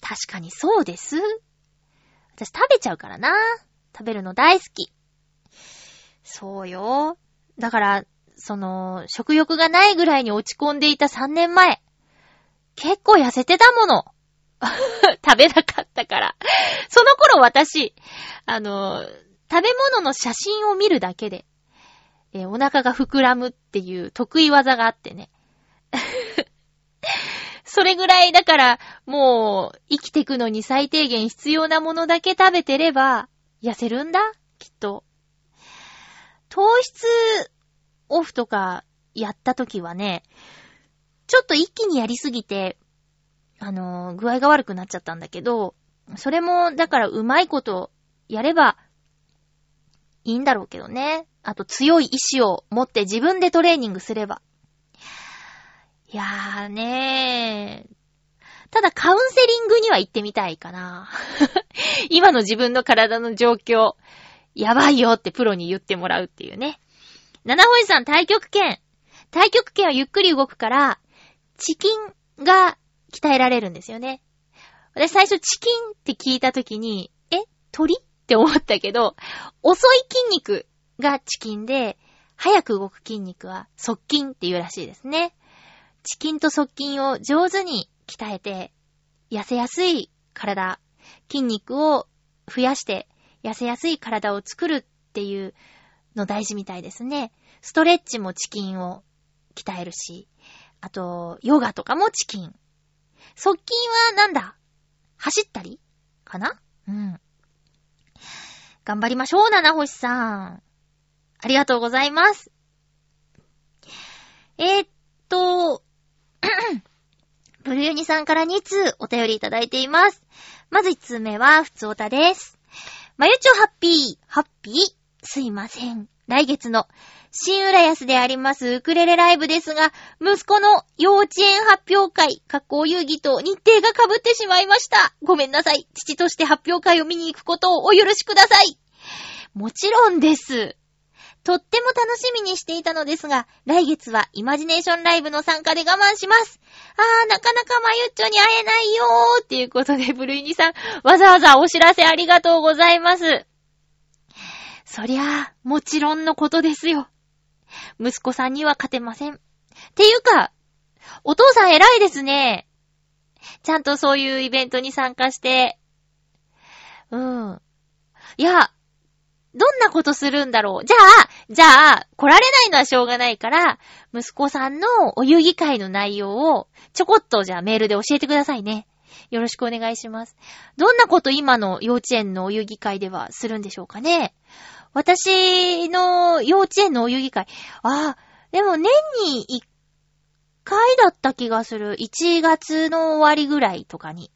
確かにそうです。私食べちゃうからな。食べるの大好き。そうよ。だから、その、食欲がないぐらいに落ち込んでいた3年前。結構痩せてたもの。食べなかったから。その頃私、あの、食べ物の写真を見るだけで、えお腹が膨らむっていう得意技があってね。それぐらいだから、もう、生きてくのに最低限必要なものだけ食べてれば、痩せるんだ？きっと。糖質オフとかやった時はね、ちょっと一気にやりすぎて、あのー具合が悪くなっちゃったんだけど、それも、だからうまいことやればいいんだろうけどね。あと強い意志を持って自分でトレーニングすれば。いやーねー。ただカウンセリングには行ってみたいかな。今の自分の体の状況、やばいよってプロに言ってもらうっていうね。七星さん、太極拳。太極拳はゆっくり動くから、チキンが鍛えられるんですよね。私最初チキンって聞いた時に、え鳥って思ったけど、遅い筋肉がチキンで、早く動く筋肉は側筋っていうらしいですね。チキンと側筋を上手に鍛えて、痩せやすい体、筋肉を増やして、痩せやすい体を作るっていうの大事みたいですね。ストレッチもチキンを鍛えるし、あと、ヨガとかもチキン。側筋はなんだ？走ったりかな？うん。頑張りましょう、七星さん。ありがとうございます。えー、っと、ブルユニさんから2通お便りいただいています。まず1通目は、ふつおたです。まゆちょハッピー、ハッピー、すいません。来月の新浦安でありますウクレレライブですが、息子の幼稚園発表会、学校遊戯と日程が被ってしまいました。ごめんなさい。父として発表会を見に行くことをお許しください。もちろんです。とっても楽しみにしていたのですが、来月はイマジネーションライブの参加で我慢します。あー、なかなかまゆっちょに会えないよーっていうことで、ブルイニさん、わざわざお知らせありがとうございます。そりゃあ、もちろんのことですよ。息子さんには勝てません。っていうか、お父さん偉いですね。ちゃんとそういうイベントに参加して。うん。いや、どんなことするんだろう？じゃあ、じゃあ、来られないのはしょうがないから、息子さんのお遊戯会の内容を、ちょこっとじゃあメールで教えてくださいね。よろしくお願いします。どんなこと今の幼稚園のお遊戯会ではするんでしょうかね？私の幼稚園のお遊戯会。ああ、でも年に1回だった気がする。1月の終わりぐらいとかに。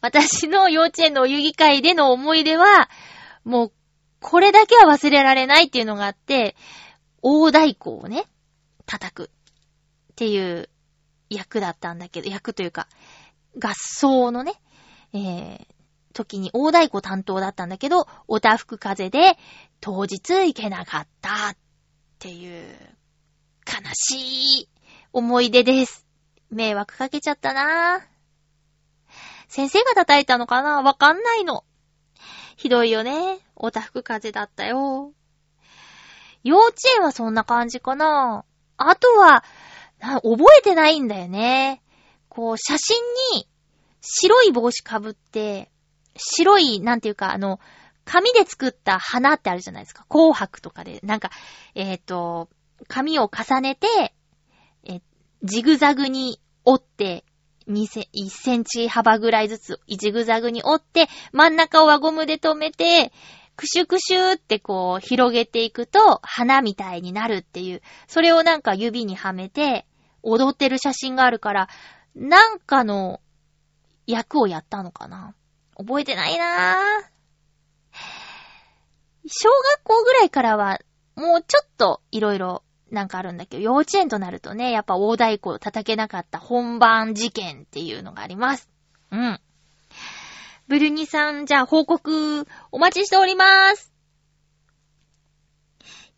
私の幼稚園のお遊戯会での思い出は、もう、これだけは忘れられないっていうのがあって、大太鼓をね、叩くっていう役だったんだけど、役というか、合奏のね、えー、時に大太鼓担当だったんだけど、おたふく風で当日行けなかったっていう悲しい思い出です。迷惑かけちゃったなぁ。先生が叩いたのかな？わかんないの。ひどいよね。おたふく風だったよ。幼稚園はそんな感じかなあとは、覚えてないんだよね。こう、写真に白い帽子かぶって、白い、なんていうか、あの、紙で作った花ってあるじゃないですか。紅白とかで。なんか、えっ、と、紙を重ねて、え、ジグザグに折って、2セ1センチ幅ぐらいずつジグザグに折って、真ん中を輪ゴムで留めて、クシュクシュってこう広げていくと花みたいになるっていう、それをなんか指にはめて踊ってる写真があるから、なんかの役をやったのかな？覚えてないなぁ。小学校ぐらいからはもうちょっといろいろなんかあるんだけど、幼稚園となるとね、やっぱ大太鼓を叩けなかった本番事件っていうのがあります。うん。ブルニさん、じゃあ報告お待ちしております。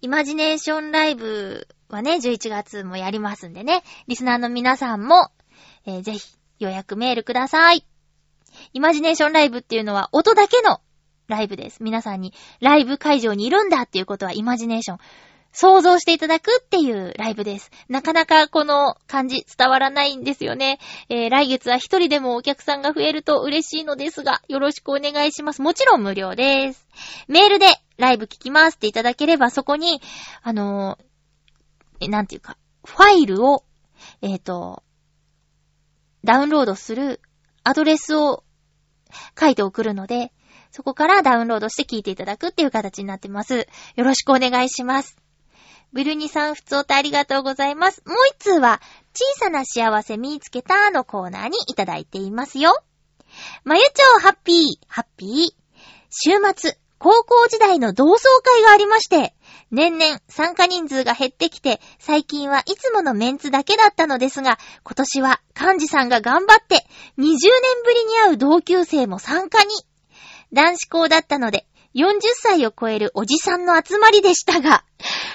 イマジネーションライブはね、11月もやりますんでね、リスナーの皆さんも、えーぜひ予約メールください。イマジネーションライブっていうのは音だけのライブです。皆さんにライブ会場にいるんだっていうことはイマジネーション。想像していただくっていうライブです。なかなかこの感じ伝わらないんですよね。えー、来月は一人でもお客さんが増えると嬉しいのですが、よろしくお願いします。もちろん無料です。メールでライブ聞きますっていただければそこに、あのーえ、なんていうか、ファイルを、えっ、と、ダウンロードするアドレスを書いて送るので、そこからダウンロードして聞いていただくっていう形になってます。よろしくお願いします。ブルニさん、ふつおたありがとうございます。もう一通は、小さな幸せ見つけたのコーナーにいただいていますよ。まゆちょうハッピー、ハッピー。週末、高校時代の同窓会がありまして、年々参加人数が減ってきて、最近はいつものメンツだけだったのですが、今年は幹事さんが頑張って、20年ぶりに会う同級生も参加に。男子校だったので、40歳を超えるおじさんの集まりでしたが、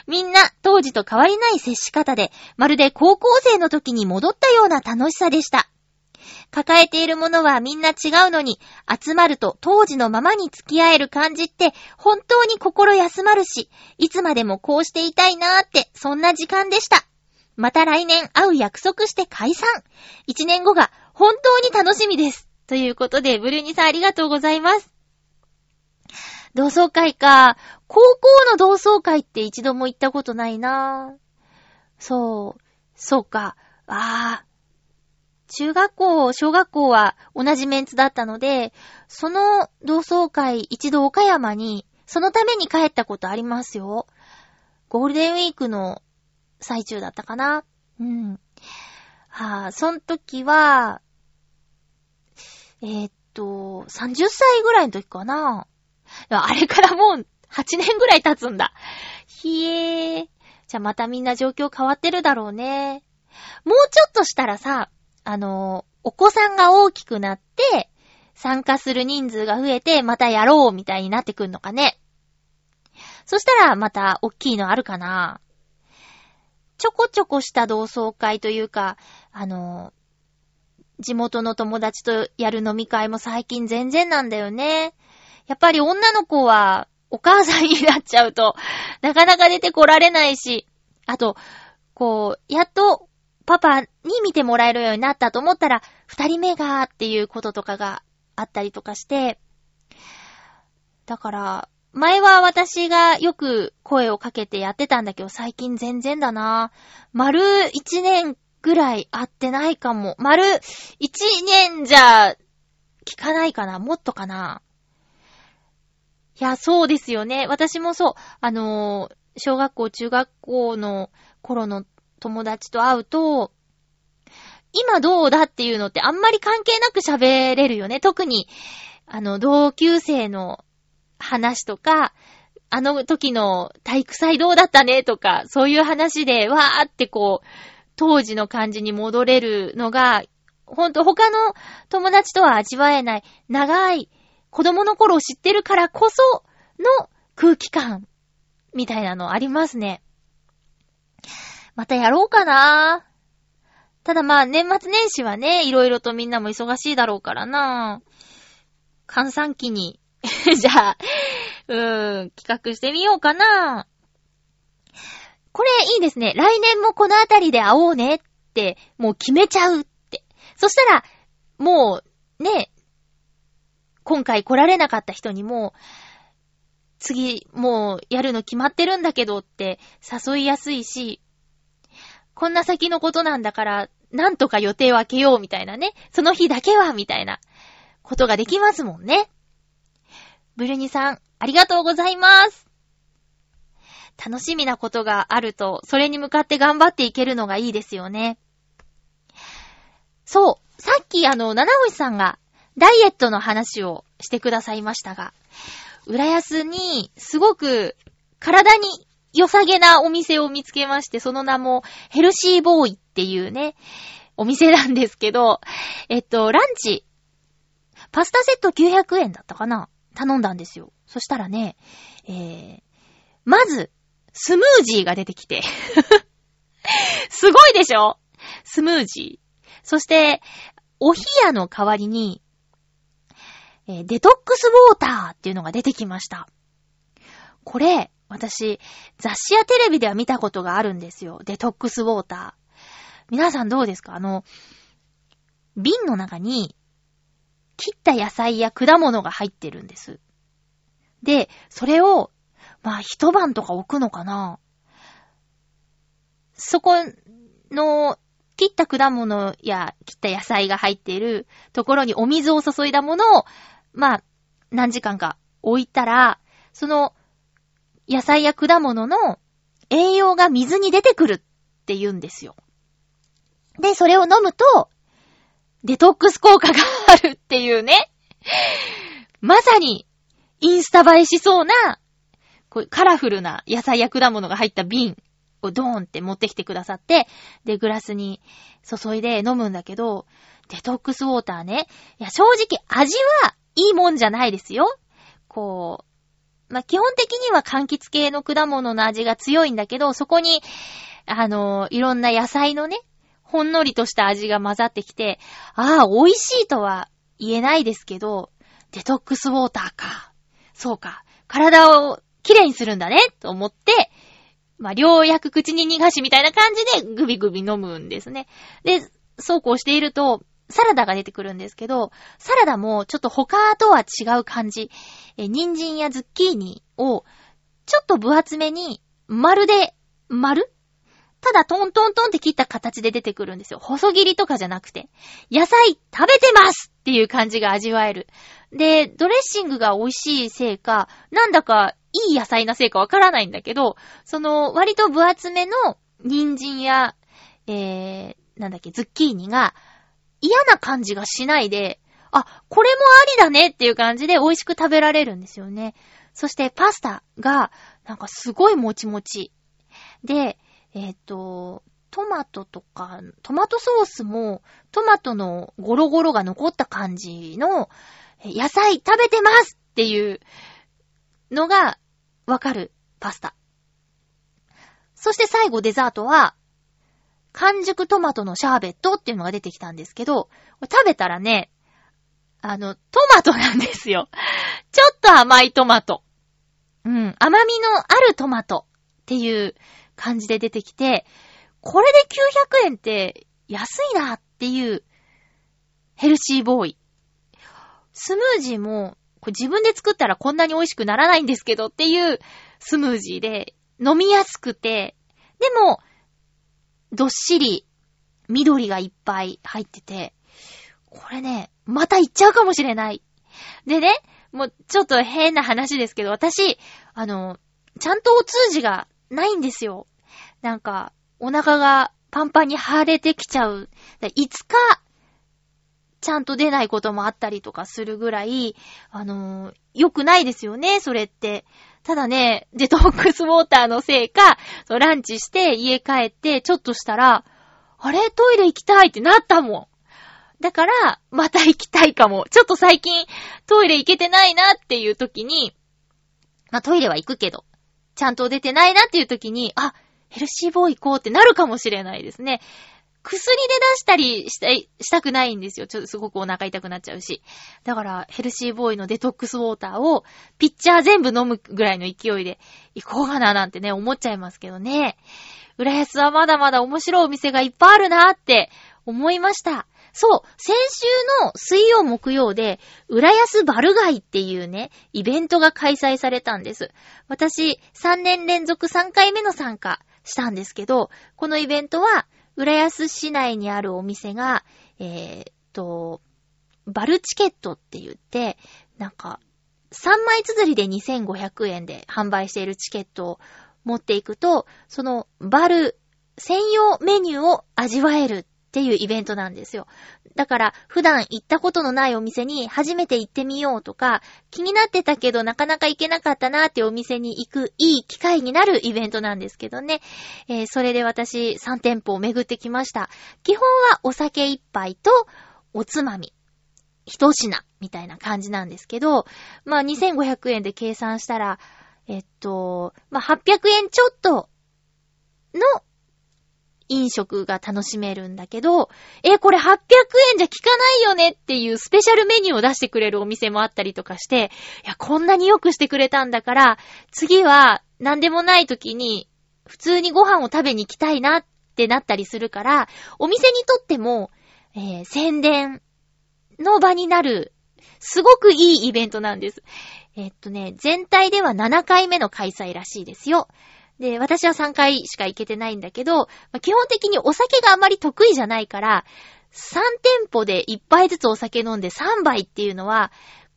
みんな当時と変わりない接し方で、まるで高校生の時に戻ったような楽しさでした。抱えているものはみんな違うのに、集まると当時のままに付き合える感じって、本当に心休まるし、いつまでもこうしていたいなーって、そんな時間でした。また来年会う約束して解散。1年後が本当に楽しみです。ということで、ブルーニさんありがとうございます。同窓会か。高校の同窓会って一度も行ったことないなそう。そうか。ああ。中学校、小学校は同じメンツだったので、その同窓会一度岡山に、そのために帰ったことありますよ。ゴールデンウィークの最中だったかな。うん。はあ、その時は、えーっと、30歳ぐらいの時かな。あれからもう8年ぐらい経つんだ。ひえー。じゃあまたみんな状況変わってるだろうね。もうちょっとしたらさ、あの、お子さんが大きくなって、参加する人数が増えて、またやろうみたいになってくんのかね。そしたらまた大きいのあるかな。ちょこちょこした同窓会というか、あの、地元の友達とやる飲み会も最近全然なんだよね。やっぱり女の子はお母さんになっちゃうと、なかなか出てこられないし、あと、こう、やっとパパに見てもらえるようになったと思ったら、二人目がっていうこととかがあったりとかして、だから、前は私がよく声をかけてやってたんだけど、最近全然だな。丸一年ぐらい会ってないかも。丸一年じゃ、聞かないかなもっとかないや、そうですよね。私もそう。あのー、小学校、中学校の頃の友達と会うと、今どうだっていうのってあんまり関係なく喋れるよね。特に、あの、同級生の話とか、あの時の体育祭どうだったねとか、そういう話で、わーってこう、当時の感じに戻れるのが、ほんと他の友達とは味わえない、長い、子供の頃を知ってるからこその空気感、みたいなのありますね。またやろうかなただまあ年末年始はね、いろいろとみんなも忙しいだろうからな閑散期に、じゃあ、うーん、企画してみようかなこれいいですね。来年もこのあたりで会おうねって、もう決めちゃうって。そしたら、もう、ね、今回来られなかった人にも、次、もうやるの決まってるんだけどって誘いやすいし、こんな先のことなんだから、なんとか予定を空けようみたいなね。その日だけはみたいなことができますもんね。ブルニさん、ありがとうございます。楽しみなことがあると、それに向かって頑張っていけるのがいいですよね。そう、さっきあの、七星さんがダイエットの話をしてくださいましたが、浦安にすごく体に良さげなお店を見つけまして、その名もヘルシーボーイっていうね、お店なんですけど、えっと、ランチ、パスタセット900円だったかな頼んだんですよ。そしたらね、えー、まず、スムージーが出てきて。すごいでしょ？スムージー。そして、お冷やの代わりに、えーデトックスウォーターっていうのが出てきました。これ、私、雑誌やテレビでは見たことがあるんですよ。デトックスウォーター。皆さんどうですか？あの、瓶の中に、切った野菜や果物が入ってるんです。で、それを、まあ一晩とか置くのかなそこの、切った果物や切った野菜が入っているところにお水を注いだものを、まあ、何時間か置いたら、その野菜や果物の栄養が水に出てくるって言うんですよ。で、それを飲むと、デトックス効果があるっていうね。まさに、インスタ映えしそうな、こうカラフルな野菜や果物が入った瓶をドーンって持ってきてくださって、で、グラスに注いで飲むんだけど、デトックスウォーターね。いや、正直味はいいもんじゃないですよ。こう、まあ、基本的には柑橘系の果物の味が強いんだけど、そこに、あの、いろんな野菜のね、ほんのりとした味が混ざってきて、ああ、美味しいとは言えないですけど、デトックスウォーターか。そうか。体をきれいにするんだね、と思って、まあ、両薬口に逃がしみたいな感じでグビグビ飲むんですね。で、そうこうしていると、サラダが出てくるんですけど、サラダもちょっと他とは違う感じ。え、人参やズッキーニを、ちょっと分厚めに、丸で、丸？ただトントントンって切った形で出てくるんですよ。細切りとかじゃなくて。野菜食べてますっていう感じが味わえる。で、ドレッシングが美味しいせいか、なんだかいい野菜なせいかわからないんだけど、その割と分厚めの人参や、えー、なんだっけ、ズッキーニが嫌な感じがしないで、あ、これもありだねっていう感じで美味しく食べられるんですよね。そしてパスタが、なんかすごいもちもち。で、えっ、と、トマトとか、トマトソースも、トマトのゴロゴロが残った感じの、野菜食べてますっていうのがわかるパスタ。そして最後デザートは、完熟トマトのシャーベットっていうのが出てきたんですけど、食べたらね、あの、トマトなんですよ。ちょっと甘いトマト。うん、甘みのあるトマトっていう感じで出てきて、これで900円って安いなっていうヘルシーボーイ。スムージーも、自分で作ったらこんなに美味しくならないんですけどっていうスムージーで飲みやすくて、でも、どっしり緑がいっぱい入ってて、これね、また行っちゃうかもしれない。でね、もうちょっと変な話ですけど、私、あの、ちゃんとお通じがないんですよ。なんか、お腹がパンパンに腫れてきちゃう。5日、ちゃんと出ないこともあったりとかするぐらい、あのー良くないですよね、それって。ただね、デトックスウォーターのせいか、ランチして家帰ってちょっとしたら、あれ？トイレ行きたいってなったもん。だから、また行きたいかも。ちょっと最近トイレ行けてないなっていう時に、まあトイレは行くけど、ちゃんと出てないなっていう時に、あ、ヘルシーボー行こうってなるかもしれないですね。薬で出したりしたいしたくないんですよ。ちょっとすごくお腹痛くなっちゃうし。だから、ヘルシーボーイのデトックスウォーターを、ピッチャー全部飲むぐらいの勢いで行こうかななんてね、思っちゃいますけどね。浦安はまだまだ面白いお店がいっぱいあるなって思いました。そう、先週の水曜木曜で、浦安バルガイっていうね、イベントが開催されたんです。私、3年連続3回目の参加したんですけど、このイベントは、浦安市内にあるお店が、えーっと、バルチケットって言って、なんか、3枚綴りで2500円で販売しているチケットを持っていくと、そのバル専用メニューを味わえるっていうイベントなんですよ。だから、普段行ったことのないお店に初めて行ってみようとか、気になってたけどなかなか行けなかったなーっていうお店に行くいい機会になるイベントなんですけどね。えーそれで私3店舗を巡ってきました。基本はお酒一杯とおつまみ。一品みたいな感じなんですけど、まあ2500円で計算したら、えっと、まあ800円ちょっと飲食が楽しめるんだけど、え、これ800円じゃ効かないよねっていうスペシャルメニューを出してくれるお店もあったりとかして、いや、こんなによくしてくれたんだから、次は何でもない時に普通にご飯を食べに行きたいなってなったりするから、お店にとっても、えー、宣伝の場になる、すごくいいイベントなんです。えっとね、全体では7回目の開催らしいですよ。で、私は3回しか行けてないんだけど、まあ、基本的にお酒があまり得意じゃないから、3店舗で1杯ずつお酒飲んで3杯っていうのは、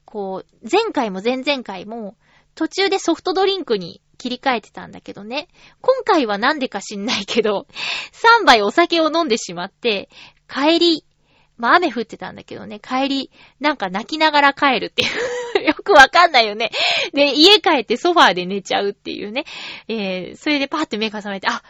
こう、前回も前々回も、途中でソフトドリンクに切り替えてたんだけどね。今回はなんでか知んないけど、3杯お酒を飲んでしまって、帰り、まあ雨降ってたんだけどね、帰り、なんか泣きながら帰るっていう よくわかんないよね。で、家帰ってソファーで寝ちゃうっていうね。えー、それでパーって目が覚めて、あ、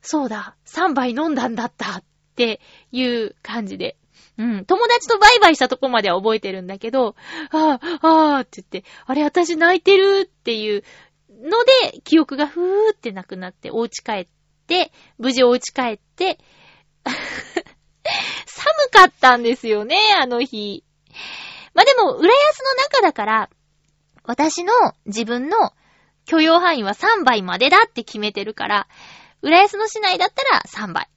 そうだ、3杯飲んだんだったっていう感じで。うん。友達とバイバイしたとこまでは覚えてるんだけど、ああ、ああって言って、あれ私泣いてるっていうので、記憶がふーってなくなって、お家帰って、無事お家帰って、寒かったんですよね、あの日。まあ、でも、浦安の中だから、私の自分の許容範囲は3倍までだって決めてるから、浦安の市内だったら3倍。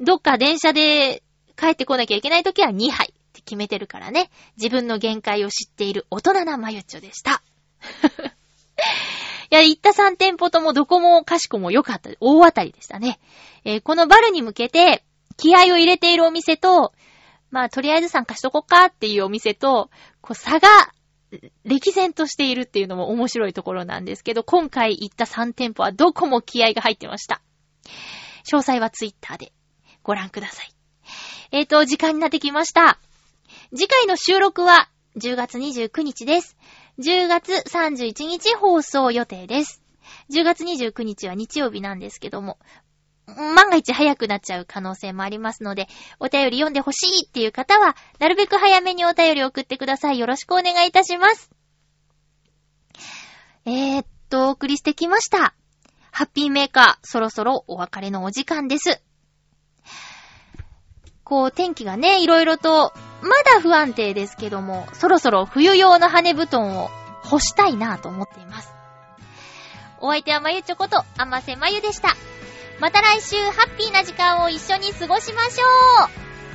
どっか電車で帰ってこなきゃいけないときは2杯って決めてるからね。自分の限界を知っている大人なマユッチョでした。いや、行った3店舗ともどこもかしこも良かった。大当たりでしたね。えー、このバルに向けて、気合を入れているお店と、まあ、とりあえず参加しとこっかっていうお店と、こう、差が、歴然としているっていうのも面白いところなんですけど、今回行った3店舗はどこも気合が入ってました。詳細はツイッターでご覧ください。えっ、ー、と、時間になってきました。次回の収録は10月29日です。10月31日放送予定です。10月29日は日曜日なんですけども、万が一早くなっちゃう可能性もありますので、お便り読んでほしいっていう方は、なるべく早めにお便り送ってください。よろしくお願いいたします。えー、っと、お送りしてきました。ハッピーメーカー、そろそろお別れのお時間です。こう、天気がね、いろいろと、まだ不安定ですけども、そろそろ冬用の羽布団を干したいなぁと思っています。お相手はまゆちょこと、あませまゆでした。また来週ハッピーな時間を一緒に過ごしましょう。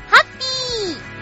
ハッピー！